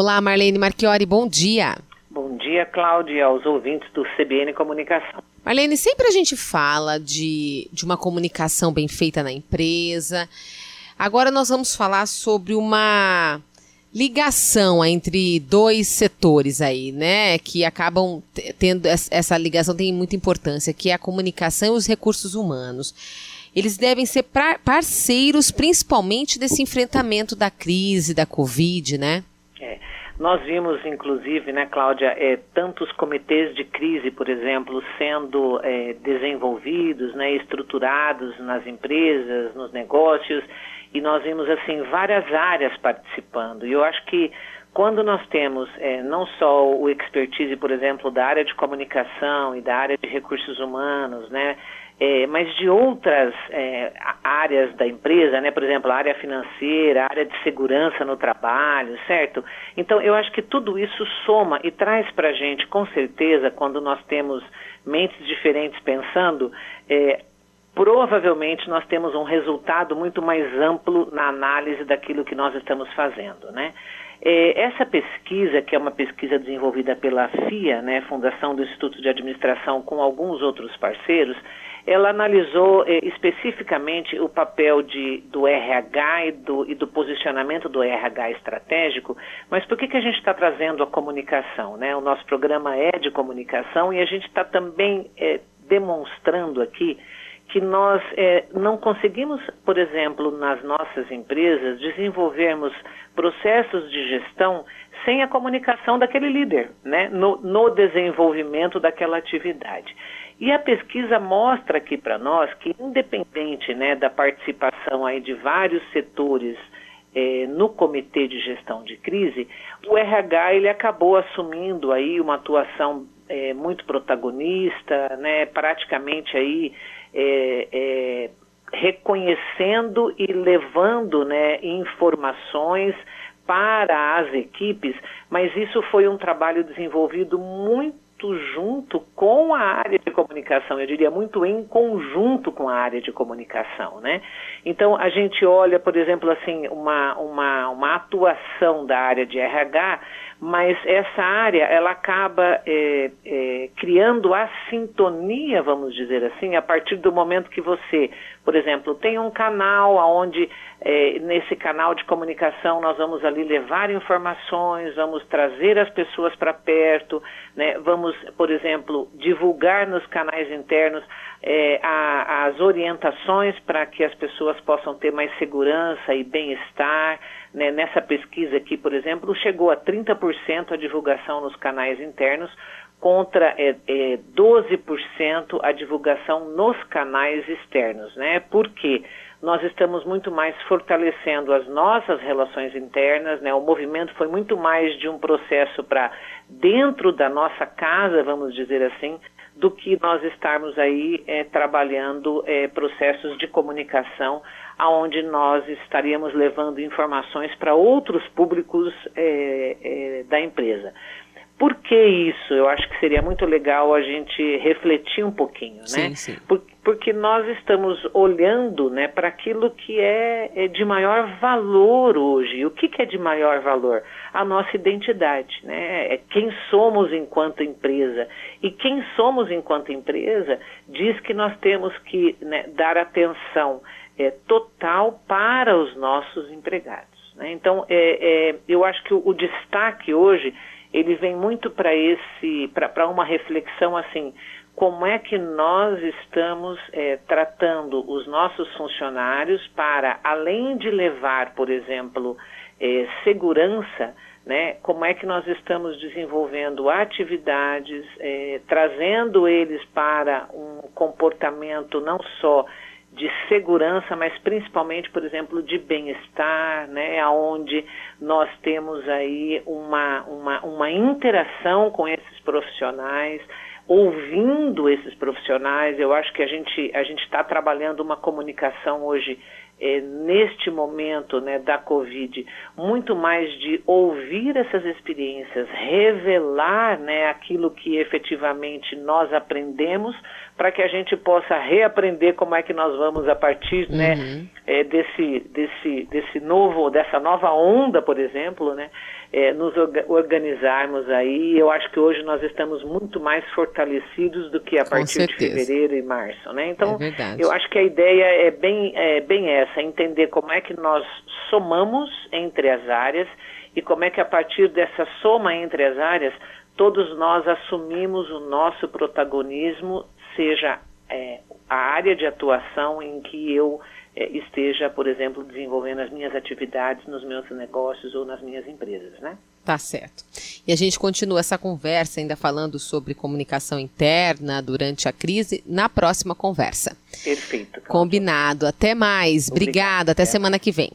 Olá, Marlene Marchiori, bom dia. Bom dia, Cláudia, aos ouvintes do CBN Comunicação. Marlene, sempre a gente fala de, de uma comunicação bem feita na empresa. Agora nós vamos falar sobre uma ligação entre dois setores aí, né? Que acabam tendo essa ligação tem muita importância, que é a comunicação e os recursos humanos. Eles devem ser parceiros, principalmente desse enfrentamento da crise, da Covid, né? Nós vimos, inclusive, né, Cláudia, é, tantos comitês de crise, por exemplo, sendo é, desenvolvidos, né, estruturados nas empresas, nos negócios, e nós vimos assim várias áreas participando. E eu acho que quando nós temos é, não só o expertise, por exemplo, da área de comunicação e da área de recursos humanos, né, é, mas de outras é, áreas da empresa, né, por exemplo, a área financeira, a área de segurança no trabalho, certo? Então, eu acho que tudo isso soma e traz para a gente, com certeza, quando nós temos mentes diferentes pensando, é, provavelmente nós temos um resultado muito mais amplo na análise daquilo que nós estamos fazendo, né? É, essa pesquisa, que é uma pesquisa desenvolvida pela FIA, né, Fundação do Instituto de Administração, com alguns outros parceiros, ela analisou é, especificamente o papel de, do RH e do, e do, posicionamento do RH estratégico, mas por que, que a gente está trazendo a comunicação? Né? O nosso programa é de comunicação e a gente está também é, demonstrando aqui que nós é, não conseguimos, por exemplo, nas nossas empresas, desenvolvermos processos de gestão sem a comunicação daquele líder, né, no, no desenvolvimento daquela atividade. E a pesquisa mostra aqui para nós que, independente né, da participação aí de vários setores é, no comitê de gestão de crise, o RH ele acabou assumindo aí uma atuação é, muito protagonista, né, praticamente aí é, é, reconhecendo e levando né, informações para as equipes, mas isso foi um trabalho desenvolvido muito junto com a área de comunicação, eu diria muito em conjunto com a área de comunicação, né? Então a gente olha, por exemplo, assim, uma, uma, uma atuação da área de RH mas essa área ela acaba é, é, criando a sintonia, vamos dizer assim, a partir do momento que você, por exemplo, tem um canal onde é, nesse canal de comunicação nós vamos ali levar informações, vamos trazer as pessoas para perto, né, vamos, por exemplo, divulgar nos canais internos é, a, as orientações para que as pessoas possam ter mais segurança e bem-estar. Né? Nessa pesquisa aqui, por exemplo, chegou a 30% a divulgação nos canais internos, contra é, é, 12% a divulgação nos canais externos. Né? Por quê? Nós estamos muito mais fortalecendo as nossas relações internas, né? o movimento foi muito mais de um processo para dentro da nossa casa, vamos dizer assim, do que nós estarmos aí é, trabalhando é, processos de comunicação aonde nós estaríamos levando informações para outros públicos é, é, da empresa. Por que isso? Eu acho que seria muito legal a gente refletir um pouquinho, né? Sim, sim. Por, porque nós estamos olhando né, para aquilo que é, é, de maior valor hoje. O que, que, é de maior valor? A nossa identidade, né? É quem somos enquanto empresa. E quem somos enquanto empresa diz que nós temos que né, dar atenção é, total para os nossos empregados. Né? Então, é, é, eu acho que o, o destaque hoje ele vem muito para esse para uma reflexão assim como é que nós estamos é, tratando os nossos funcionários para além de levar por exemplo é, segurança né, como é que nós estamos desenvolvendo atividades, é, trazendo eles para um comportamento não só de segurança, mas principalmente, por exemplo, de bem-estar, né, onde nós temos aí uma, uma, uma interação com esses profissionais, ouvindo esses profissionais. Eu acho que a gente a gente está trabalhando uma comunicação hoje é, neste momento né, da Covid, muito mais de ouvir essas experiências, revelar né, aquilo que efetivamente nós aprendemos, para que a gente possa reaprender como é que nós vamos a partir né, uhum. é, desse, desse, desse novo, dessa nova onda, por exemplo, né, é, nos organizarmos aí. Eu acho que hoje nós estamos muito mais fortalecidos do que a partir de fevereiro e março, né? Então, é eu acho que a ideia é bem, é bem essa, entender como é que nós somamos entre as áreas e como é que a partir dessa soma entre as áreas todos nós assumimos o nosso protagonismo, seja é, a área de atuação em que eu é, esteja, por exemplo, desenvolvendo as minhas atividades nos meus negócios ou nas minhas empresas, né? Tá certo. E a gente continua essa conversa ainda falando sobre comunicação interna durante a crise na próxima conversa. Perfeito. Combinado. Até mais. Obrigada. Até semana que vem.